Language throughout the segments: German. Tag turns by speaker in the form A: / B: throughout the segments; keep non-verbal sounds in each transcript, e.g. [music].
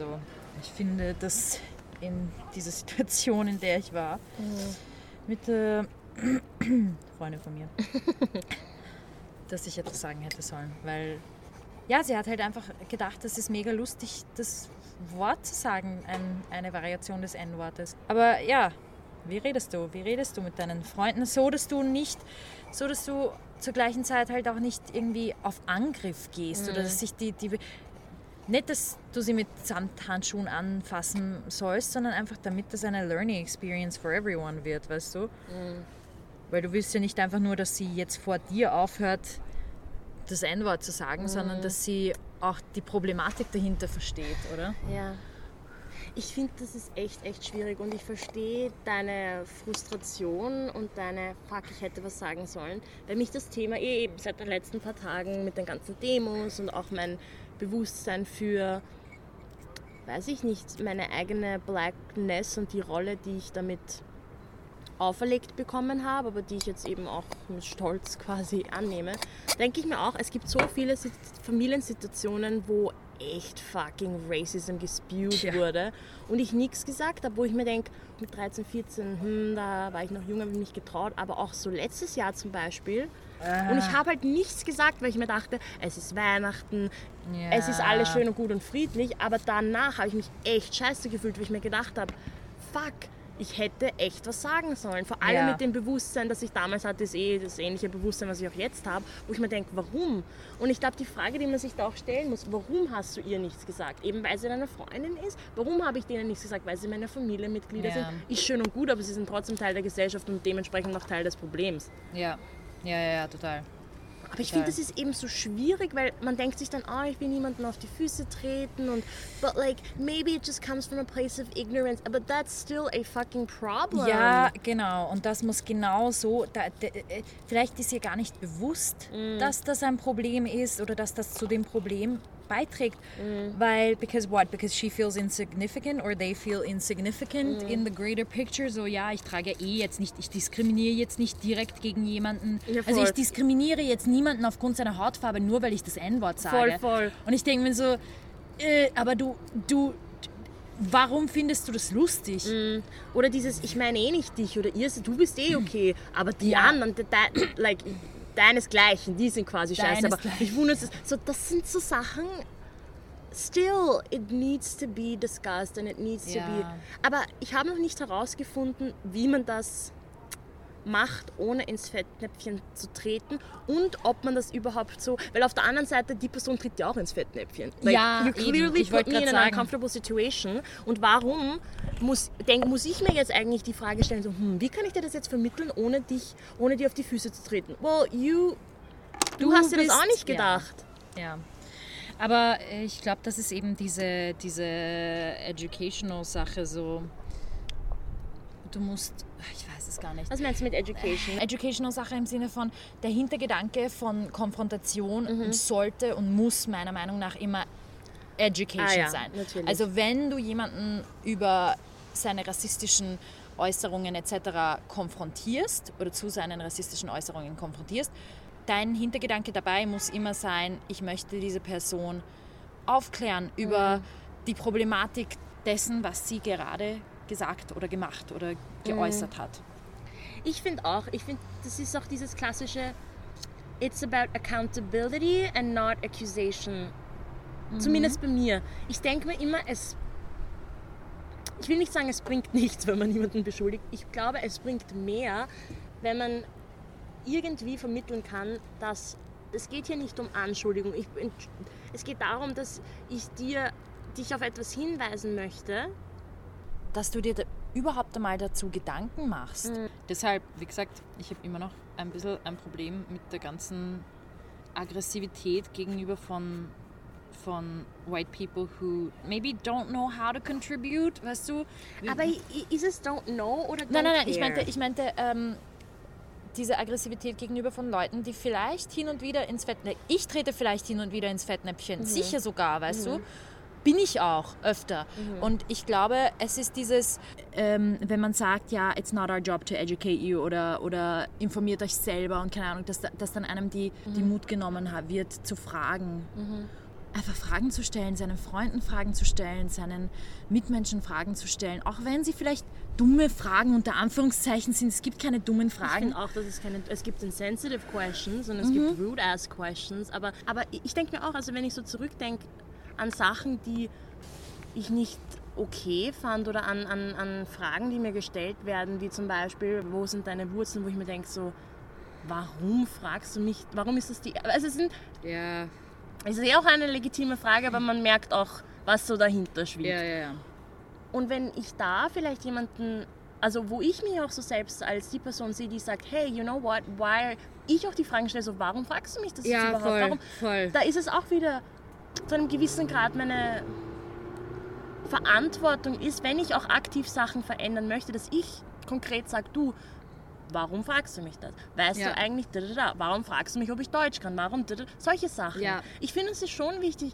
A: Also, ich finde, dass in dieser Situation, in der ich war,
B: Mhm.
A: mit [clears throat] der Freundin von mir, [laughs] dass ich etwas sagen hätte sollen. Weil, ja, sie hat halt einfach gedacht, das ist mega lustig, das Wort zu sagen, ein, eine Variation des N-Wortes. Aber ja, wie redest du? Wie redest du mit deinen Freunden? So, dass du nicht, so, dass du zur gleichen Zeit halt auch nicht irgendwie auf Angriff gehst oder dass sich die, die nicht, dass du sie mit Samthandschuhen anfassen sollst, sondern einfach damit das eine Learning Experience for everyone wird, weißt du? Weil du willst ja nicht einfach nur, dass sie jetzt vor dir aufhört, das N-Wort zu sagen, sondern dass sie auch die Problematik dahinter versteht, oder?
B: Ja. Ich finde, das ist echt, echt schwierig und ich verstehe deine Frustration und deine Fuck, ich hätte was sagen sollen, weil mich das Thema eh eben seit den letzten paar Tagen mit den ganzen Demos und auch mein Bewusstsein für, weiß ich nicht, meine eigene Blackness und die Rolle, die ich damit auferlegt bekommen habe, aber die ich jetzt eben auch mit Stolz quasi annehme, denke ich mir auch, es gibt so viele Sit- Familiensituationen, wo echt fucking Racism gespewt
A: Tja.
B: wurde und ich nichts gesagt habe, wo ich mir denke, mit 13, 14, hm, da war ich noch jung, habe ich mich getraut, aber auch so letztes Jahr zum Beispiel. Und ich habe halt nichts gesagt, weil ich mir dachte, es ist Weihnachten,
A: Ja.
B: es ist alles schön und gut und friedlich, aber danach habe ich mich echt scheiße gefühlt, weil ich mir gedacht habe, fuck, ich hätte echt was sagen sollen. Vor allem
A: Ja.
B: mit dem Bewusstsein, das ich damals hatte, ist eh das ähnliche Bewusstsein, was ich auch jetzt habe, wo ich mir denke, warum? Und ich glaube, die Frage, die man sich da auch stellen muss, warum hast du ihr nichts gesagt? Eben weil sie deine Freundin ist? Warum habe ich denen nichts gesagt? Weil sie meine Familienmitglieder
A: Ja.
B: sind? Ist schön und gut, aber sie sind trotzdem Teil der Gesellschaft und dementsprechend auch Teil des Problems.
A: Ja, ja, ja, ja total.
B: Aber ich finde, das ist eben so schwierig, weil man denkt sich dann, ah, ich will niemanden auf die Füße treten und but like maybe it just comes from a place of ignorance, but that's still a fucking problem.
A: Ja, genau. Und das muss genau so. Da, da, äh, vielleicht ist ihr gar nicht bewusst, dass das ein Problem ist oder dass das zu dem Problem beiträgt. Weil, because what? Because she feels insignificant or they feel insignificant in the greater picture. So, ja, ich trage eh jetzt nicht, ich diskriminiere jetzt nicht direkt gegen jemanden.
B: Ja,
A: also ich diskriminiere jetzt niemanden aufgrund seiner Hautfarbe, nur weil ich das N-Wort sage.
B: Voll, voll.
A: Und ich denke mir so, äh, aber du, du, warum findest du das lustig?
B: Oder dieses, ich meine eh nicht dich oder ihr, du bist eh okay, aber die
A: Ja.
B: anderen, de, de, like, deinesgleichen, die sind quasi scheiße. Aber ich wundere es, so, das sind so Sachen, still, it needs to be discussed and it needs to be.
A: Ja.
B: Aber ich habe noch nicht herausgefunden, wie man das macht, ohne ins Fettnäpfchen zu treten und ob man das überhaupt so, weil auf der anderen Seite die Person tritt ja auch ins Fettnäpfchen.
A: Ja,
B: you clearly
A: Ich
B: put me in an uncomfortable situation und warum muss, denk, muss ich mir jetzt eigentlich die Frage stellen, so, hm, wie kann ich dir das jetzt vermitteln, ohne dich, ohne dir auf die Füße zu treten? Well, you, du,
A: Du
B: hast dir das
A: bist-
B: auch nicht
A: ja.
B: gedacht.
A: Ja. Aber äh, ich glaube, das ist eben diese, diese Educational-Sache so. Du musst, ich weiß es gar nicht.
B: Was meinst du mit Education?
A: Educational-Sache im Sinne von, der Hintergedanke von Konfrontation sollte und muss meiner Meinung nach immer Education
B: Ah ja,
A: sein.
B: natürlich.
A: Also wenn du jemanden über seine rassistischen Äußerungen etc. konfrontierst oder zu seinen rassistischen Äußerungen konfrontierst, dein Hintergedanke dabei muss immer sein, ich möchte diese Person aufklären über die Problematik dessen, was sie gerade gesagt oder gemacht oder geäußert hat.
B: Ich finde auch, ich finde, das ist auch dieses klassische, it's about accountability and not accusation. Zumindest bei mir. Ich denke mir immer, es. Ich will nicht sagen, es bringt [laughs] nichts, wenn man jemanden beschuldigt. Ich glaube, es bringt mehr, wenn man irgendwie vermitteln kann, dass es geht hier nicht um Anschuldigung. Ich, es geht darum, dass ich dir dich auf etwas hinweisen möchte.
A: dass du dir überhaupt einmal dazu Gedanken machst.
B: Mhm.
A: Deshalb, wie gesagt, ich habe immer noch ein bisschen ein Problem mit der ganzen Aggressivität gegenüber von, von white people who maybe don't know how to contribute, weißt du?
B: Aber ist es don't know oder don't
A: nein, nein, nein,
B: care?
A: ich meinte, ich meinte ähm, diese Aggressivität gegenüber von Leuten, die vielleicht hin und wieder ins Fettnäpfchen, ich trete vielleicht hin und wieder ins
B: Mhm.
A: Fettnäpfchen, sicher sogar, weißt du? Bin ich auch öfter.
B: Mhm.
A: Und ich glaube, es ist dieses, ähm, wenn man sagt, ja, it's not our job to educate you oder, oder informiert euch selber und keine Ahnung, dass, da- dass dann einem die, die
B: Mhm.
A: Mut genommen wird, zu fragen. einfach Fragen zu stellen, seinen Freunden Fragen zu stellen, seinen Mitmenschen Fragen zu stellen, auch wenn sie vielleicht dumme Fragen unter Anführungszeichen sind. Es gibt keine dummen
B: Ich
A: Fragen.
B: finde auch, dass es keine, es gibt insensitive questions und es
A: Mhm.
B: gibt rude ass questions, aber, aber ich denke mir auch, also wenn ich so zurückdenke an Sachen, die ich nicht okay fand oder an, an, an Fragen, die mir gestellt werden, wie zum Beispiel, wo sind deine Wurzeln, wo ich mir denke so, warum fragst du mich, warum ist das die, also es, sind,
A: Ja,
B: es ist ja auch eine legitime Frage, aber man merkt auch, was so dahinter schwingt.
A: ja, ja, ja.
B: Und wenn ich da vielleicht jemanden, also wo ich mich auch so selbst als die Person sehe, die sagt, hey, you know what, why, ich auch die Fragen stelle, so, warum fragst du mich das
A: Ja,
B: überhaupt?
A: voll,
B: Warum?
A: voll.
B: Da ist es auch wieder zu einem gewissen Grad meine Verantwortung ist, wenn ich auch aktiv Sachen verändern möchte, dass ich konkret sage, du, warum fragst du mich das? Weißt
A: Ja.
B: du eigentlich, warum fragst du mich, ob ich Deutsch kann? Warum, solche Sachen.
A: Ja.
B: Ich finde, es ist schon wichtig,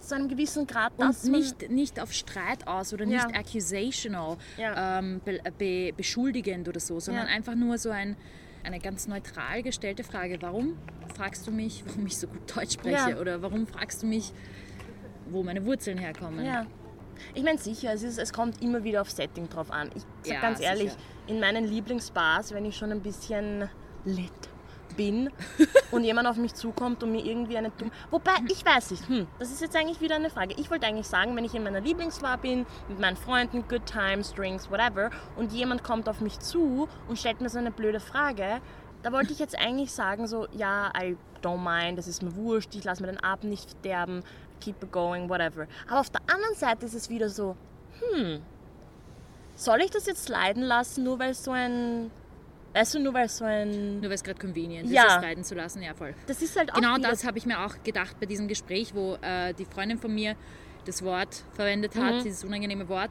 B: zu einem gewissen Grad,
A: Und
B: dass man-
A: nicht, nicht auf Streit aus oder
B: Ja.
A: nicht accusational, ähm, be, be, beschuldigend oder so, sondern einfach nur so ein, eine ganz neutral gestellte Frage. Warum fragst du mich, [laughs] warum ich so gut Deutsch spreche?
B: Ja.
A: Oder warum fragst du mich, wo meine Wurzeln herkommen?
B: Ja. Ich meine sicher, es, ist, es kommt immer wieder auf Setting drauf an. Ich sag
A: Ja,
B: ganz ehrlich,
A: sicher.
B: in meinen Lieblingsbars, wenn ich schon ein bisschen lit bin und jemand auf mich zukommt und mir irgendwie eine dumme... Wobei, ich weiß nicht, hm, das ist jetzt eigentlich wieder eine Frage. Ich wollte eigentlich sagen, wenn ich in meiner Lieblingsbar bin, mit meinen Freunden, good times, drinks, whatever, und jemand kommt auf mich zu und stellt mir so eine blöde Frage, da wollte ich jetzt eigentlich sagen so, ja, I don't mind, das ist mir wurscht, ich lasse mir den Abend nicht verderben, keep it going, whatever. Aber auf der anderen Seite ist es wieder so, hm, soll ich das jetzt leiden lassen, nur weil so ein, weißt du, nur weil so ein,
A: Nur weil es gerade convenient
B: Ja.
A: ist, es leiden zu lassen, ja voll.
B: das ist halt auch
A: Genau das habe ich mir auch gedacht bei diesem Gespräch, wo äh, die Freundin von mir das Wort verwendet hat,
B: Mhm.
A: dieses unangenehme Wort,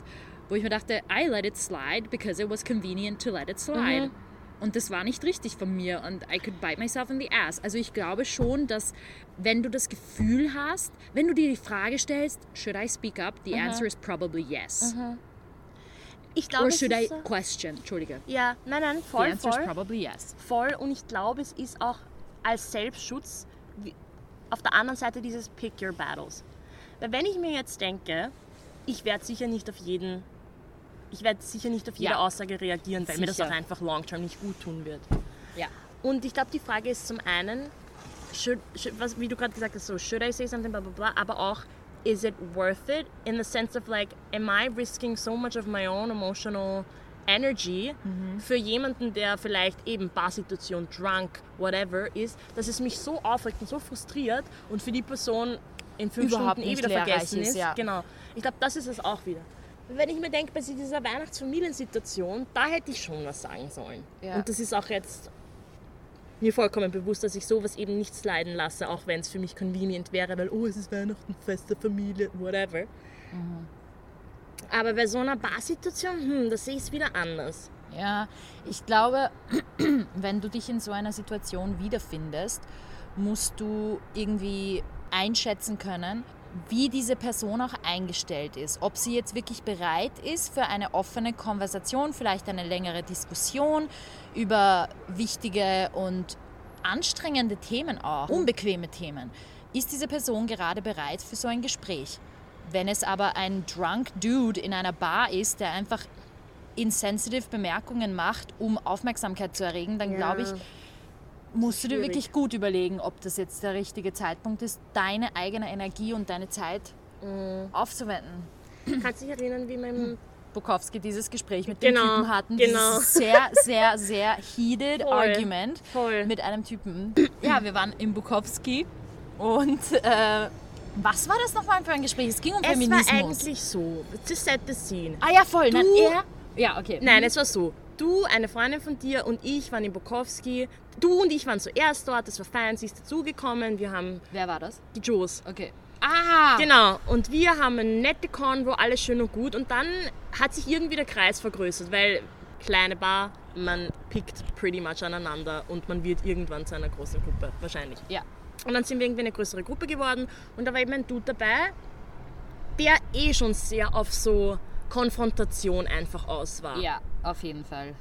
A: wo ich mir dachte, I let it slide because it was convenient to let it slide.
B: Mhm.
A: Und das war nicht richtig von mir und I could bite myself in the ass. Also ich glaube schon, dass wenn du das Gefühl hast, wenn du dir die Frage stellst, should I speak up? The
B: Mhm.
A: answer is probably yes.
B: Ich glaube,
A: Or should I
B: so-
A: question? Entschuldige.
B: ja, nein, nein,
A: The
B: voll,
A: answer is
B: voll.
A: probably yes.
B: voll und ich glaube, es ist auch als Selbstschutz auf der anderen Seite dieses Pick Your Battles. Weil wenn ich mir jetzt denke, ich werde sicher nicht auf jeden, ich werde sicher nicht auf jede
A: Ja.
B: Aussage reagieren, weil mir das
A: Sicher.
B: auch einfach long term nicht gut tun wird.
A: Ja.
B: Und ich glaube, die Frage ist zum einen, should, should, was, wie du gerade gesagt hast, so, should I say something, blah, blah, blah, aber auch, is it worth it? In the sense of like, am I risking so much of my own emotional energy für jemanden, der vielleicht eben Barsituation, drunk, whatever ist, dass es mich so aufregt und so frustriert und für die Person in fünf
A: Überhaupt
B: Stunden eh wieder vergessen
A: ist,
B: ist.
A: ja.
B: Genau. Ich glaube, das ist es auch wieder. Wenn ich mir denke, bei dieser Weihnachtsfamiliensituation, da hätte ich schon was sagen sollen.
A: Ja.
B: Und das ist auch jetzt mir vollkommen bewusst, dass ich sowas eben nicht sliden lasse, auch wenn es für mich convenient wäre, weil, oh, es ist Weihnachten, Fest der Familie, whatever. Aber bei so einer Barsituation, hm, da sehe ich es wieder anders.
A: Ja, ich glaube, [clears throat] wenn du dich in so einer Situation wiederfindest, musst du irgendwie einschätzen können, wie diese Person auch eingestellt ist. Ob sie jetzt wirklich bereit ist für eine offene Konversation, vielleicht eine längere Diskussion über wichtige und anstrengende Themen auch, unbequeme Themen. Ist diese Person gerade bereit für so ein Gespräch? Wenn es aber ein drunk Dude in einer Bar ist, der einfach insensitive Bemerkungen macht, um Aufmerksamkeit zu erregen, dann
B: Ja.
A: glaube ich, musst du dir wirklich gut überlegen, ob das jetzt der richtige Zeitpunkt ist, deine eigene Energie und deine Zeit
B: Mhm.
A: aufzuwenden.
B: Kannst du dich erinnern, wie mein
A: Bukowski dieses Gespräch mit
B: Genau,
A: dem Typen hatten,
B: genau.
A: sehr, sehr, sehr heated
B: Voll,
A: Argument
B: voll.
A: mit einem Typen. Ja, wir waren im Bukowski und äh, was war das nochmal für ein Gespräch? Es ging um
B: Es
A: Feminismus.
B: war eigentlich so, to set the scene.
A: ah ja, voll. Nein,
B: Du-
A: er, ja, okay.
B: Nein, es war so. Du, eine Freundin von dir und ich waren in Bukowski. Du und ich waren zuerst dort, das war fein, sie ist dazugekommen. Wir haben
A: Wer war das?
B: die Joes.
A: Okay. Ah!
B: Genau, und wir haben eine nette Convo, alles schön und gut. Und dann hat sich irgendwie der Kreis vergrößert, weil kleine Bar, man pickt pretty much aneinander und man wird irgendwann zu einer großen Gruppe, wahrscheinlich.
A: Ja.
B: Und dann sind wir irgendwie eine größere Gruppe geworden und da war eben ein Dude dabei, der eh schon sehr auf so Konfrontation einfach aus war.
A: Ja, auf jeden Fall.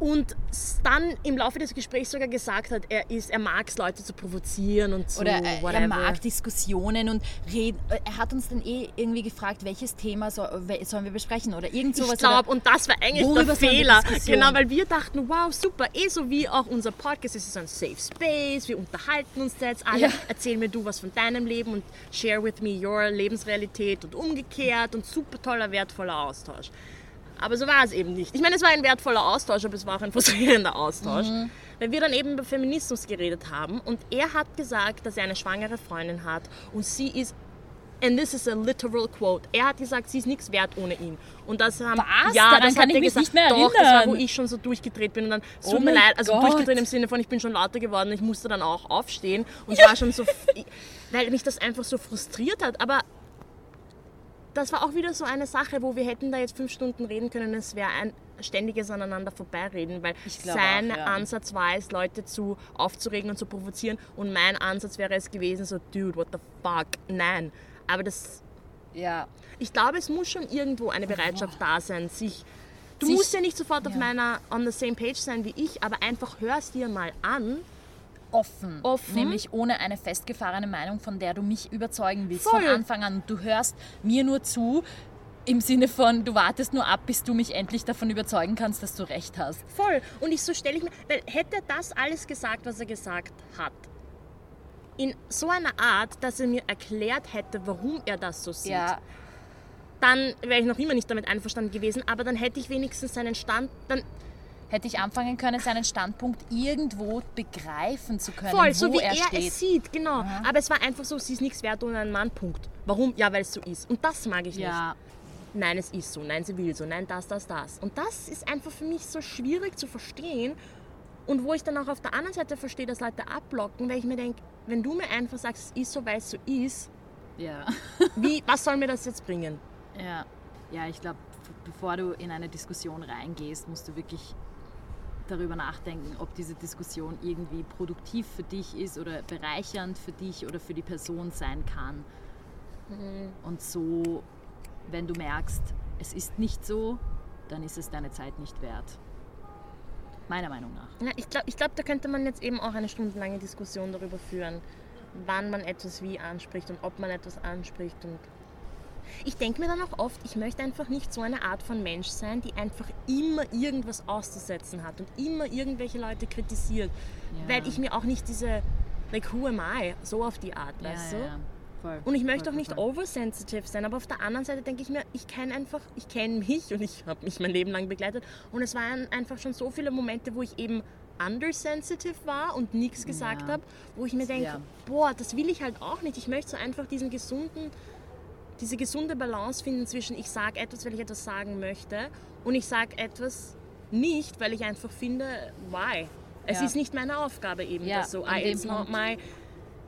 B: Und dann im Laufe des Gesprächs sogar gesagt hat, er ist, er mag es, Leute zu provozieren und so.
A: Oder äh,
B: whatever.
A: er mag Diskussionen und reden. Er hat uns dann eh irgendwie gefragt, welches Thema soll, sollen wir besprechen oder irgend sowas.
B: Ich glaube, und das war eigentlich der Fehler. Genau, weil wir dachten, wow, super, eh so wie auch unser Podcast, es ist ein Safe Space, wir unterhalten uns da jetzt alle,
A: Ja.
B: erzähl mir du was von deinem Leben und share with me your Lebensrealität und umgekehrt und super toller, wertvoller Austausch. Aber so war es eben nicht. Ich meine, es war ein wertvoller Austausch, aber es war auch ein frustrierender Austausch.
A: Mhm.
B: Weil wir dann eben über Feminismus geredet haben und er hat gesagt, dass er eine schwangere Freundin hat und sie ist and this is a literal quote. Er hat gesagt, sie ist nichts wert ohne ihn. Und das haben
A: Was?
B: ja,
A: Daran
B: das
A: kann
B: hat
A: ich
B: er
A: mich
B: gesagt.
A: nicht mehr
B: Doch, das war, wo
A: erinnern.
B: ich schon so durchgedreht bin und dann
A: Oh
B: tut mir leid, also
A: Gott.
B: durchgedreht im Sinne von ich bin schon lauter geworden, ich musste dann auch aufstehen und war schon so, [laughs] weil mich das einfach so frustriert hat. Aber das war auch wieder so eine Sache, wo wir hätten da jetzt fünf Stunden reden können, es wäre ein ständiges aneinander vorbeireden, weil sein
A: auch, ja.
B: Ansatz war es, Leute zu aufzuregen und zu provozieren und mein Ansatz wäre es gewesen, so, dude, what the fuck, nein. Aber das,
A: ja,
B: ich glaube, es muss schon irgendwo eine Bereitschaft da sein, sich, du
A: Sich-
B: musst ja nicht sofort auf
A: ja.
B: meiner, on the same page sein wie ich, aber einfach hörst dir mal an,
A: offen.
B: Offen.
A: Nämlich ohne eine festgefahrene Meinung, von der du mich überzeugen willst.
B: Voll.
A: Von Anfang an. Du hörst mir nur zu. Im Sinne von, du wartest nur ab, bis du mich endlich davon überzeugen kannst, dass du recht hast.
B: Voll. Und ich so stelle ich mir, weil hätte er das alles gesagt, was er gesagt hat, in so einer Art, dass er mir erklärt hätte, warum er das so sieht, dann wäre ich noch immer nicht damit einverstanden gewesen, aber dann hätte ich wenigstens seinen Stand, dann
A: hätte ich anfangen können, seinen Standpunkt irgendwo begreifen zu können,
B: voll,
A: wo
B: so wie
A: er,
B: er, es sieht, genau. Aber es war einfach so, sie ist nichts wert ohne einen Mann, Punkt. Warum? Ja, weil es so ist. Und das mag ich nicht.
A: ja,
B: Nein, es ist so, nein, sie will so, nein, das, das, das. Und das ist einfach für mich so schwierig zu verstehen. Und wo ich dann auch auf der anderen Seite verstehe, dass Leute abblocken, weil ich mir denke, wenn du mir einfach sagst, es ist so, weil es so ist,
A: ja. [laughs]
B: wie, was soll mir das jetzt bringen?
A: Ja, ja ich glaube, bevor du in eine Diskussion reingehst, musst du wirklich darüber nachdenken, ob diese Diskussion irgendwie produktiv für dich ist oder bereichernd für dich oder für die Person sein kann. Und so, wenn du merkst, es ist nicht so, dann ist es deine Zeit nicht wert. Meiner Meinung nach.
B: Ja, ich glaube, ich glaub, da könnte man jetzt eben auch eine stundenlange Diskussion darüber führen, wann man etwas wie anspricht und ob man etwas anspricht. Und ich denke mir dann auch oft, ich möchte einfach nicht so eine Art von Mensch sein, die einfach immer irgendwas auszusetzen hat und immer irgendwelche Leute kritisiert.
A: Ja.
B: Weil ich mir auch nicht diese, like, who am I, so auf die Art,
A: Ja,
B: weißt du?
A: ja. Voll,
B: Und ich möchte
A: voll,
B: auch nicht
A: voll.
B: oversensitive sein, aber auf der anderen Seite denke ich mir, ich kenne einfach, ich kenne mich und ich habe mich mein Leben lang begleitet und es waren einfach schon so viele Momente, wo ich eben undersensitive war und nichts gesagt habe, wo ich mir denke, boah, das will ich halt auch nicht. Ich möchte so einfach diesen gesunden, diese gesunde Balance finden zwischen ich sage etwas, weil ich etwas sagen möchte und ich sage etwas nicht, weil ich einfach finde, why? Es
A: Ja.
B: ist nicht meine Aufgabe eben,
A: Ja,
B: das so, I, it's not my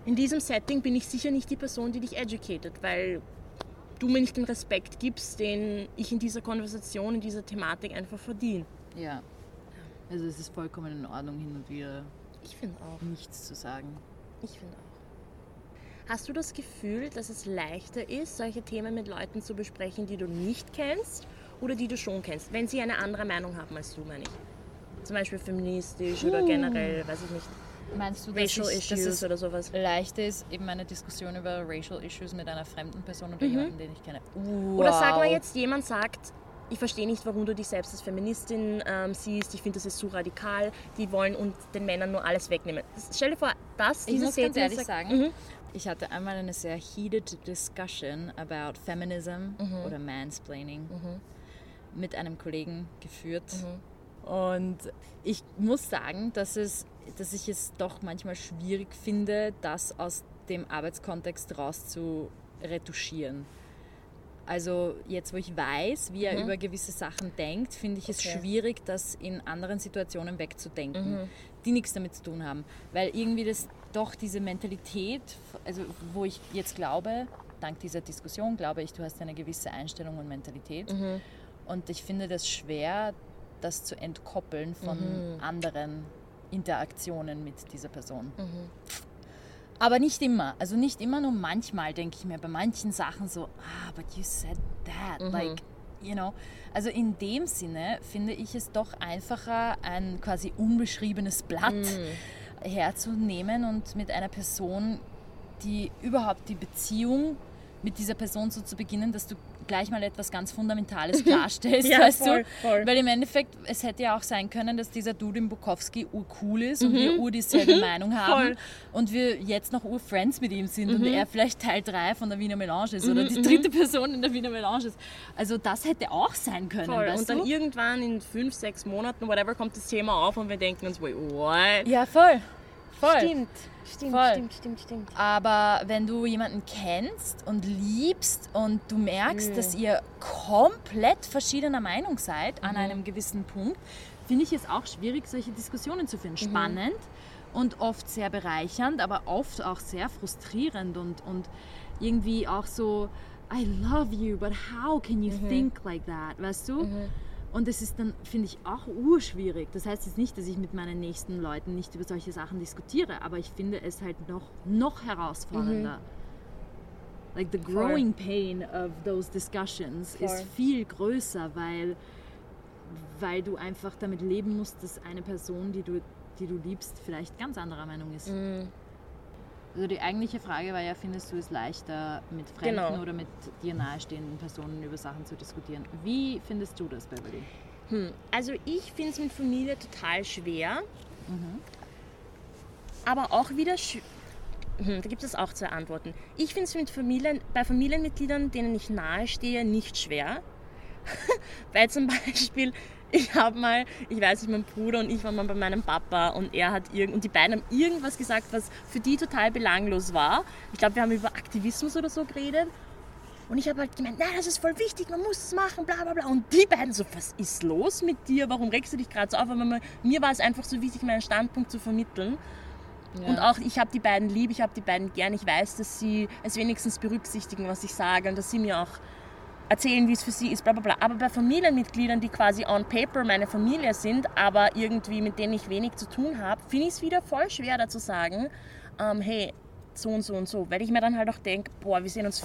B: in diesem Setting bin ich sicher nicht die Person, die dich educated, weil du mir nicht den Respekt gibst, den ich in dieser Konversation, in dieser Thematik einfach verdiene.
A: Ja. Also es ist vollkommen in Ordnung, hin und wieder
B: Ich finde auch.
A: nichts zu sagen.
B: Ich finde auch. Hast du das Gefühl, dass es leichter ist, solche Themen mit Leuten zu besprechen, die du nicht kennst oder die du schon kennst, wenn sie eine andere Meinung haben als du, meine ich? Zum Beispiel feministisch oder generell, weiß ich nicht,
A: Meinst du, dass,
B: Racial
A: ich, dass
B: Issues
A: es
B: oder sowas?
A: leichter ist, eben eine Diskussion über Racial Issues mit einer fremden Person oder jemandem, den ich kenne?
B: Oder sag mal
A: Wow.
B: jetzt, jemand sagt, ich verstehe nicht, warum du dich selbst als Feministin ähm, siehst, ich finde, das ist zu radikal, die wollen und den Männern nur alles wegnehmen. Das, stell dir vor, das,
A: Ich
B: dieses
A: muss ganz ehrlich sagen,
B: Mhm.
A: Ich hatte einmal eine sehr heated discussion about feminism oder mansplaining mit einem Kollegen geführt. Und ich muss sagen, dass, es, dass ich es doch manchmal schwierig finde, das aus dem Arbeitskontext raus zu retuschieren. Also jetzt, wo ich weiß, wie er über gewisse Sachen denkt, finde ich es
B: Okay.
A: schwierig, das in anderen Situationen wegzudenken, die nichts damit zu tun haben. Weil irgendwie das doch diese Mentalität, also wo ich jetzt glaube, dank dieser Diskussion glaube ich, du hast eine gewisse Einstellung und Mentalität. Und ich finde das schwer, das zu entkoppeln von anderen Interaktionen mit dieser Person. Aber nicht immer. Also nicht immer, nur manchmal denke ich mir bei manchen Sachen so, ah, but you said that. Like, you know, also in dem Sinne finde ich es doch einfacher, ein quasi unbeschriebenes Blatt mm. Herzunehmen und mit einer Person, die überhaupt die Beziehung mit dieser Person so zu beginnen, dass du gleich mal etwas ganz Fundamentales [laughs] klarstellst, ja, weißt voll, du? Voll. Weil im Endeffekt, es hätte ja auch sein können, dass dieser Dude in Bukowski urcool ist mhm. und wir ur dieselbe mhm. [laughs] Meinung haben voll. und wir jetzt noch ur-Friends mit ihm sind mhm. und er vielleicht Teil 3 von der Wiener Melange ist oder mhm, die mhm. dritte Person in der Wiener Melange ist. Also das hätte auch sein können,
B: Voll.
A: Weißt
B: und dann du? irgendwann in fünf, sechs Monaten, whatever, kommt das Thema auf und wir denken uns, wait, what?
A: Ja, voll. Voll.
B: Stimmt. Stimmt, Voll. stimmt, stimmt, stimmt.
A: Aber wenn du jemanden kennst und liebst und du merkst, mhm. dass ihr komplett verschiedener Meinung seid an mhm. einem gewissen Punkt, finde ich es auch schwierig, solche Diskussionen zu finden. Mhm. Spannend und oft sehr bereichernd, aber oft auch sehr frustrierend und, und irgendwie auch so, I love you, but how can you mhm. think like that? Weißt du? Und es ist dann, finde ich, auch urschwierig. Das heißt jetzt nicht, dass ich mit meinen nächsten Leuten nicht über solche Sachen diskutiere, aber ich finde es halt noch, noch herausfordernder. Mhm. Like the growing Voll. pain of those discussions Voll. ist viel größer, weil, weil du einfach damit leben musst, dass eine Person, die du, die du liebst, vielleicht ganz anderer Meinung ist. Mhm. Also die eigentliche Frage war ja, findest du es leichter, mit Fremden genau. oder mit dir nahestehenden Personen über Sachen zu diskutieren? Wie findest du das, Beverly?
B: Hm. Also ich finde es mit Familie total schwer. Mhm. Aber auch wieder hm, da gibt es auch zwei Antworten. Ich finde es mit Familien, bei Familienmitgliedern, denen ich nahestehe, nicht schwer. [laughs] Weil zum Beispiel ich habe mal, ich weiß nicht, mein Bruder und ich waren mal bei meinem Papa und er hat irgend und die beiden haben irgendwas gesagt, was für die total belanglos war. Ich glaube, wir haben über Aktivismus oder so geredet. Und ich habe halt gemeint, nein, das ist voll wichtig, man muss es machen, bla bla bla. Und die beiden so, was ist los mit dir? Warum regst du dich gerade so auf? Aber mir war es einfach so wichtig, meinen Standpunkt zu vermitteln. Ja. Und auch ich habe die beiden lieb, ich habe die beiden gern. Ich weiß, dass sie es wenigstens berücksichtigen, was ich sage und dass sie mir auch erzählen, wie es für sie ist, bla bla bla. Aber bei Familienmitgliedern, die quasi on paper meine Familie sind, aber irgendwie mit denen ich wenig zu tun habe, finde ich es wieder voll schwer da zu sagen, ähm, hey, so und so und so. Weil ich mir dann halt auch denke, boah, wir sehen uns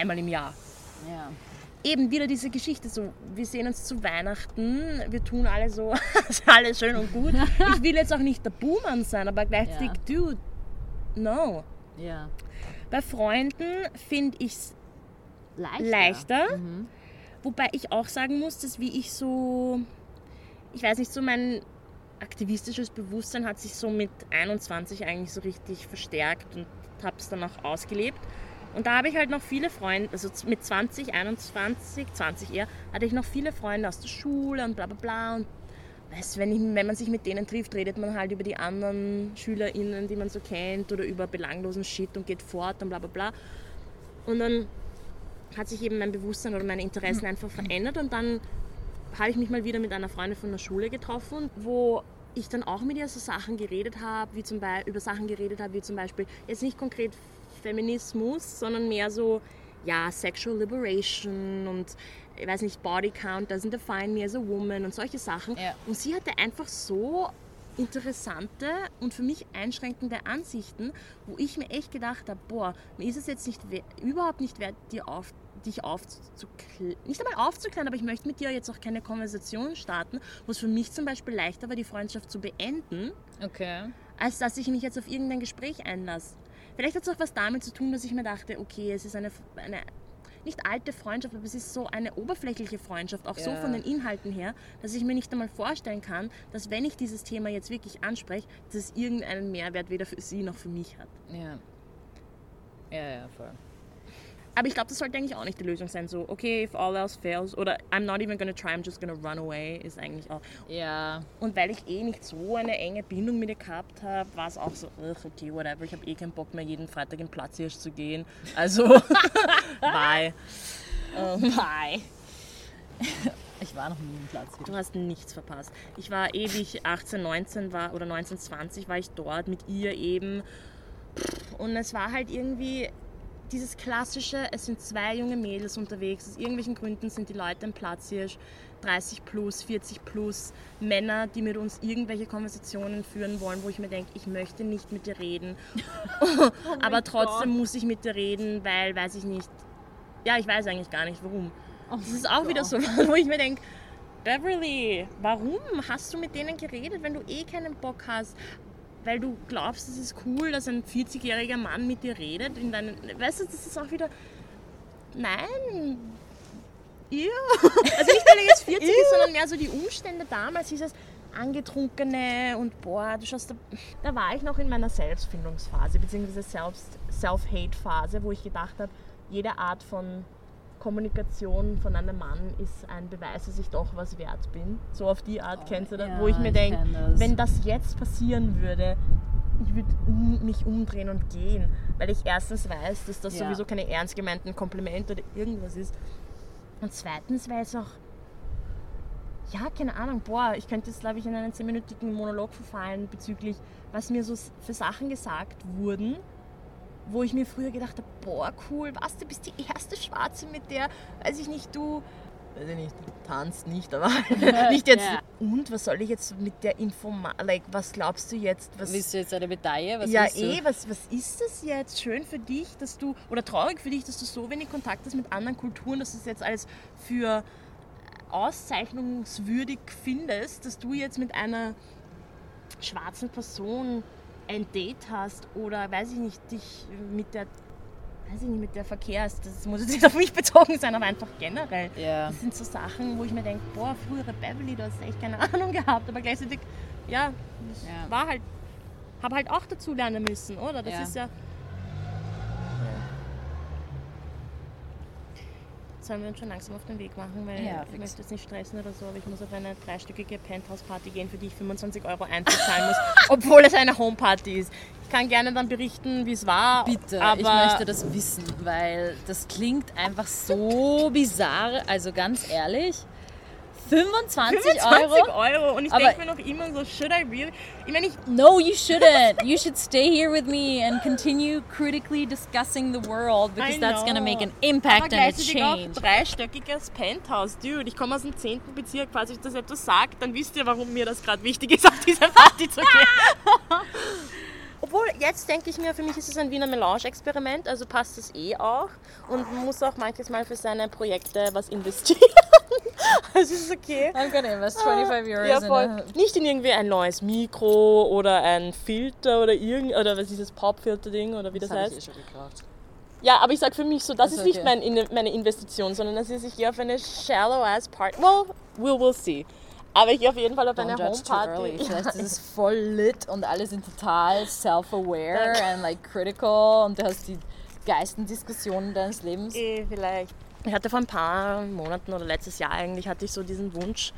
B: einmal im Jahr.
A: Ja.
B: Eben wieder diese Geschichte, so, wir sehen uns zu Weihnachten, wir tun alle so, [laughs] ist alles schön und gut. [laughs] Ich will jetzt auch nicht der Buhmann sein, aber gleichzeitig, ja. dude, no.
A: Ja.
B: Bei Freunden finde ich es leichter. leichter. Mhm. Wobei ich auch sagen muss, dass wie ich so, ich weiß nicht, so mein aktivistisches Bewusstsein hat sich so mit 21 eigentlich so richtig verstärkt und habe es dann auch ausgelebt. Und da habe ich halt noch viele Freunde, also mit 20, 21, 20 eher, hatte ich noch viele Freunde aus der Schule und bla bla bla. Und weißt, wenn, ich, wenn man sich mit denen trifft, redet man halt über die anderen SchülerInnen, die man so kennt oder über belanglosen Shit und geht fort und bla bla bla. Und dann hat sich eben mein Bewusstsein oder meine Interessen mhm. einfach verändert und dann habe ich mich mal wieder mit einer Freundin von der Schule getroffen, wo ich dann auch mit ihr so Sachen geredet habe, wie zum Beispiel über Sachen geredet habe, wie zum Beispiel jetzt nicht konkret Feminismus, sondern mehr so ja Sexual Liberation und ich weiß nicht Body Count doesn't define me as a woman und solche Sachen. Ja. Und sie hatte einfach so interessante und für mich einschränkende Ansichten, wo ich mir echt gedacht habe, boah, mir ist es jetzt nicht überhaupt nicht wert, dir auf, dich aufzuklären, nicht einmal aufzuklären, aber ich möchte mit dir jetzt auch keine Konversation starten, wo es für mich zum Beispiel leichter war, die Freundschaft zu beenden,
A: okay.
B: als dass ich mich jetzt auf irgendein Gespräch einlasse. Vielleicht hat es auch was damit zu tun, dass ich mir dachte, okay, es ist eine, eine nicht alte Freundschaft, aber es ist so eine oberflächliche Freundschaft, auch ja. so von den Inhalten her, dass ich mir nicht einmal vorstellen kann, dass wenn ich dieses Thema jetzt wirklich anspreche, dass es irgendeinen Mehrwert weder für sie noch für mich hat.
A: Ja. Ja, ja, voll.
B: Aber ich glaube, das sollte eigentlich auch nicht die Lösung sein. So, okay, if all else fails oder I'm not even gonna try, I'm just gonna run away ist eigentlich auch.
A: Ja.
B: Und weil ich eh nicht so eine enge Bindung mit ihr gehabt habe, war es auch so, okay, whatever. Ich habe eh keinen Bock mehr, jeden Freitag in Platzhirsch zu gehen. Also, [laughs] bye.
A: Um, ähm, bye. [laughs] Ich war noch nie im Platz.
B: Du hast nichts verpasst. Ich war ewig 18, 19 war, oder 19, 20 war ich dort mit ihr eben. Und es war halt irgendwie, dieses klassische, es sind zwei junge Mädels unterwegs, aus irgendwelchen Gründen sind die Leute im Platz hier 30 plus, 40 plus Männer, die mit uns irgendwelche Konversationen führen wollen, wo ich mir denke, ich möchte nicht mit dir reden. [laughs] [laughs] oh aber trotzdem Gott. muss ich mit dir reden, weil, weiß ich nicht, ja, ich weiß eigentlich gar nicht warum.
A: Oh
B: das ist auch wieder
A: Gott.
B: so, [laughs] wo ich mir denke, Beverly, warum hast du mit denen geredet, wenn du eh keinen Bock hast? Weil du glaubst, es ist cool, dass ein 40-jähriger Mann mit dir redet. In deinen, weißt du, das ist auch wieder. Nein. Ew. Also nicht, weil er jetzt 40 ist, sondern mehr so die Umstände damals, dieses Angetrunkene und boah, du schaust, da, da war ich noch in meiner Selbstfindungsphase, beziehungsweise Selbst- Self-Hate-Phase, wo ich gedacht habe, jede Art von Kommunikation von einem Mann ist ein Beweis, dass ich doch was wert bin. So auf die Art, kennst du das?
A: ja,
B: wo ich mir denke, wenn das jetzt passieren würde, ich würde mich umdrehen und gehen, weil ich erstens weiß, dass das
A: Ja.
B: sowieso keine ernst gemeinten Komplimente oder irgendwas ist. Und zweitens, weil es auch, ja, keine Ahnung, boah, ich könnte jetzt, glaube ich, in einen zehnminütigen Monolog verfallen bezüglich, was mir so für Sachen gesagt wurden, wo ich mir früher gedacht habe, boah, cool, was, du bist die erste Schwarze, mit der, weiß ich nicht, du, weiß ich nicht, tanzt nicht, aber [laughs] [laughs] nicht jetzt.
A: Ja.
B: Und was soll ich jetzt mit der Informa, like, was glaubst du jetzt, was...
A: Willst du jetzt eine Medaille? Was
B: ja, eh, was, was ist das jetzt? Schön für dich, dass du, oder traurig für dich, dass du so wenig Kontakt hast mit anderen Kulturen, dass du es jetzt alles für auszeichnungswürdig findest, dass du jetzt mit einer schwarzen Person ein Date hast oder, weiß ich nicht, dich mit der, weiß ich nicht, mit der verkehrst. Das muss jetzt nicht auf mich bezogen sein, aber einfach generell.
A: Ja.
B: Das sind so Sachen, wo ich mir denke, boah, frühere Beverly, du hast echt keine [laughs] Ahnung gehabt, aber gleichzeitig, ja, das
A: Ja.
B: war halt, habe halt auch dazu lernen müssen, oder? Das
A: Ja.
B: ist ja. Sollen wir uns schon langsam auf den Weg machen, weil
A: Ja,
B: ich möchte jetzt nicht stressen oder so, aber ich muss auf eine dreistöckige Penthouse-Party gehen, für die ich 25 Euro Eintritt zahlen muss, [laughs] obwohl es eine Homeparty ist. Ich kann gerne dann berichten, wie es war.
A: Bitte,
B: aber
A: ich möchte das wissen, weil das klingt einfach so bizarr. Also ganz ehrlich, 25,
B: 25
A: Euro?
B: Euro. Und ich
A: Aber-
B: denke mir noch immer so, should I really? Ich meine, ich
A: No, you shouldn't. You should stay here with me and continue critically discussing the world because that's gonna make an
B: Aber
A: impact and a
B: gleichzeitig auch
A: change.
B: dreistöckiges Penthouse, dude. Ich komme aus dem 10. Bezirk. Falls ich das etwas sagt, dann wisst ihr, warum mir das gerade wichtig ist, auf diese Party zu gehen. [laughs] Obwohl, jetzt denke ich mir, für mich ist es ein Wiener Melange-Experiment, also passt es eh auch. Und muss auch manches Mal für seine Projekte was investieren. [laughs] also ist es okay.
A: I'm gonna invest 25 Euros
B: Ja,
A: in
B: voll.
A: a
B: Nicht in irgendwie ein neues Mikro oder ein Filter oder irgend oder was ist dieses Popfilter-Ding oder wie das,
A: Das
B: heißt.
A: ich eh schon gekauft.
B: Ja, aber ich sag für mich so, das
A: Ist
B: ist nicht
A: okay.
B: mein, In- meine Investition, sondern das ist, ich gehe auf eine shallow ass Party. Well, we will see. Aber ich auf jeden Fall auf
A: Don't.
B: Homeparty.
A: Vielleicht ist es [laughs] voll lit und alle sind total self-aware and like critical und du hast die geilsten Diskussionen deines Lebens.
B: Eh, vielleicht. Ich hatte vor ein paar Monaten oder letztes Jahr eigentlich hatte ich so diesen Wunsch,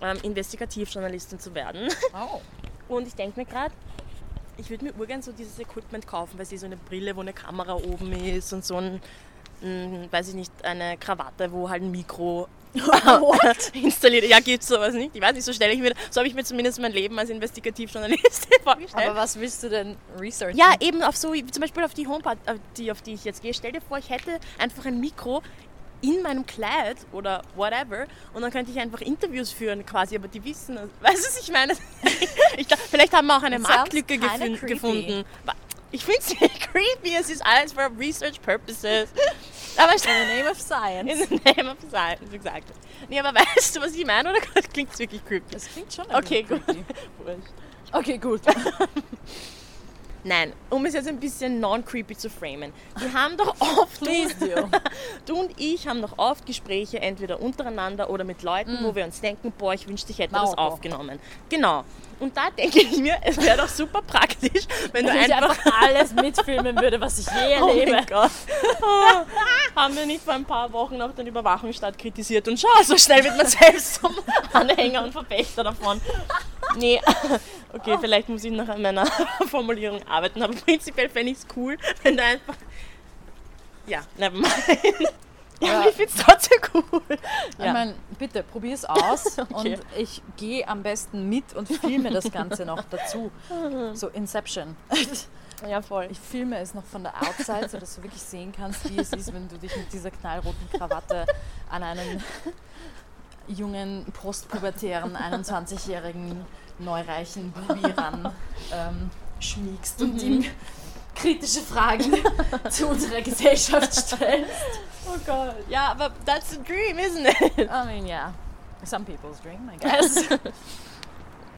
B: ähm, Investigativjournalistin zu werden.
A: Oh. [laughs]
B: Und ich denke mir gerade, ich würde mir urgern so dieses Equipment kaufen, weil sie so eine Brille, wo eine Kamera oben ist und so ein, ein weiß ich nicht, eine Krawatte, wo halt ein Mikro [laughs] [laughs] installiert. Ja, gibt's sowas nicht. Ich weiß nicht, so stelle ich mir, so habe ich mir zumindest mein Leben als Investigativjournalistin [laughs] vorgestellt.
A: Aber was willst du denn researchen?
B: ja, eben auf so, zum Beispiel auf die Homepage, auf die, auf die ich jetzt gehe. Stell dir vor, ich hätte einfach ein Mikro in meinem Kleid oder whatever und dann könnte ich einfach Interviews führen quasi, aber die wissen, weißt du, was ich meine? ich glaub, vielleicht haben wir auch eine Marktlücke gefun-
A: creepy.
B: gefunden. Ich finde es nicht creepy, es ist alles for research purposes. Aber
A: In the name of science.
B: in the name of science, exactly. Nee, aber [laughs] weißt du, was ich meine, oder [laughs] klingt es wirklich creepy?
A: Das klingt schon [laughs]
B: Okay, gut.
A: Okay, gut.
B: Nein, um es jetzt ein bisschen non-creepy zu framen. Wir haben doch [laughs] oft, [laughs] du und ich haben doch oft Gespräche, entweder untereinander oder mit Leuten, wo wir uns denken, boah, ich wünschte, ich hätte das
A: Mauko.
B: aufgenommen. Genau. Und da denke ich mir, es wäre doch super praktisch, wenn du einfach...
A: einfach alles mitfilmen würde, was ich je [laughs]
B: Oh
A: erlebe.
B: mein Gott. Oh, haben wir nicht vor ein paar Wochen noch den Überwachungsstaat kritisiert und schau, so schnell wird man selbst zum Anhänger und Verfechter davon. Nee, okay, vielleicht muss ich noch an meiner [laughs] Formulierung arbeiten, aber prinzipiell fände ich es cool, wenn da einfach. Ja, nevermind. [laughs] Ja,
A: Ja.
B: aber ich finde es trotzdem cool.
A: Ich
B: Ja.
A: meine, bitte, probier's aus [laughs]
B: Okay.
A: und ich gehe am besten mit und filme das Ganze noch dazu. So Inception.
B: ja, voll.
A: Ich filme es noch von der Outside, sodass du wirklich sehen kannst, wie es ist, wenn du dich mit dieser knallroten Krawatte an einen jungen, postpubertären, 21-jährigen, neureichen Bubi [laughs] ran ähm, schmiegst und ihm kritische Fragen [laughs] zu unserer Gesellschaft stellst.
B: Oh Gott. Ja, aber that's the dream, isn't it?
A: I mean, yeah. Some people's dream, I [laughs] guess.